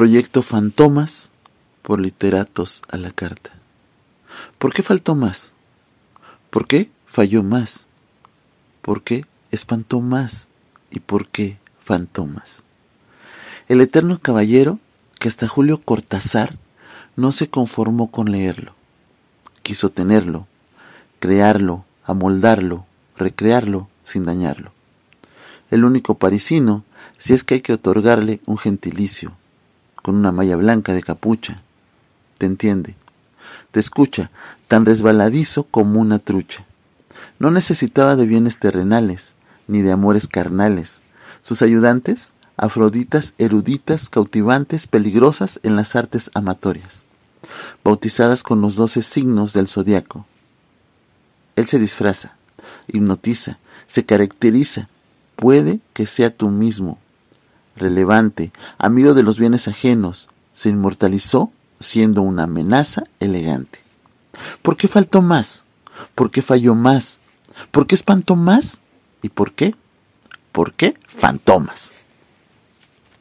Proyecto Fantomas por Literatos a la Carta. ¿Por qué faltó más? ¿Por qué falló más? ¿Por qué espantó más? ¿Y por qué fantomas? El eterno caballero que hasta Julio Cortázar no se conformó con leerlo. Quiso tenerlo, crearlo, amoldarlo, recrearlo sin dañarlo. El único parisino, si es que hay que otorgarle un gentilicio, con una malla blanca de capucha. Te entiende, te escucha, tan resbaladizo como una trucha. No necesitaba de bienes terrenales, ni de amores carnales. Sus ayudantes, afroditas eruditas, cautivantes, peligrosas en las artes amatorias, bautizadas con los doce signos del zodiaco. Él se disfraza, hipnotiza, se caracteriza, puede que sea tú mismo, relevante, amigo de los bienes ajenos, se inmortalizó siendo una amenaza elegante. ¿Por qué faltó más? ¿Por qué falló más? ¿Por qué espantó más? ¿Y por qué? ¿Por qué fantomas?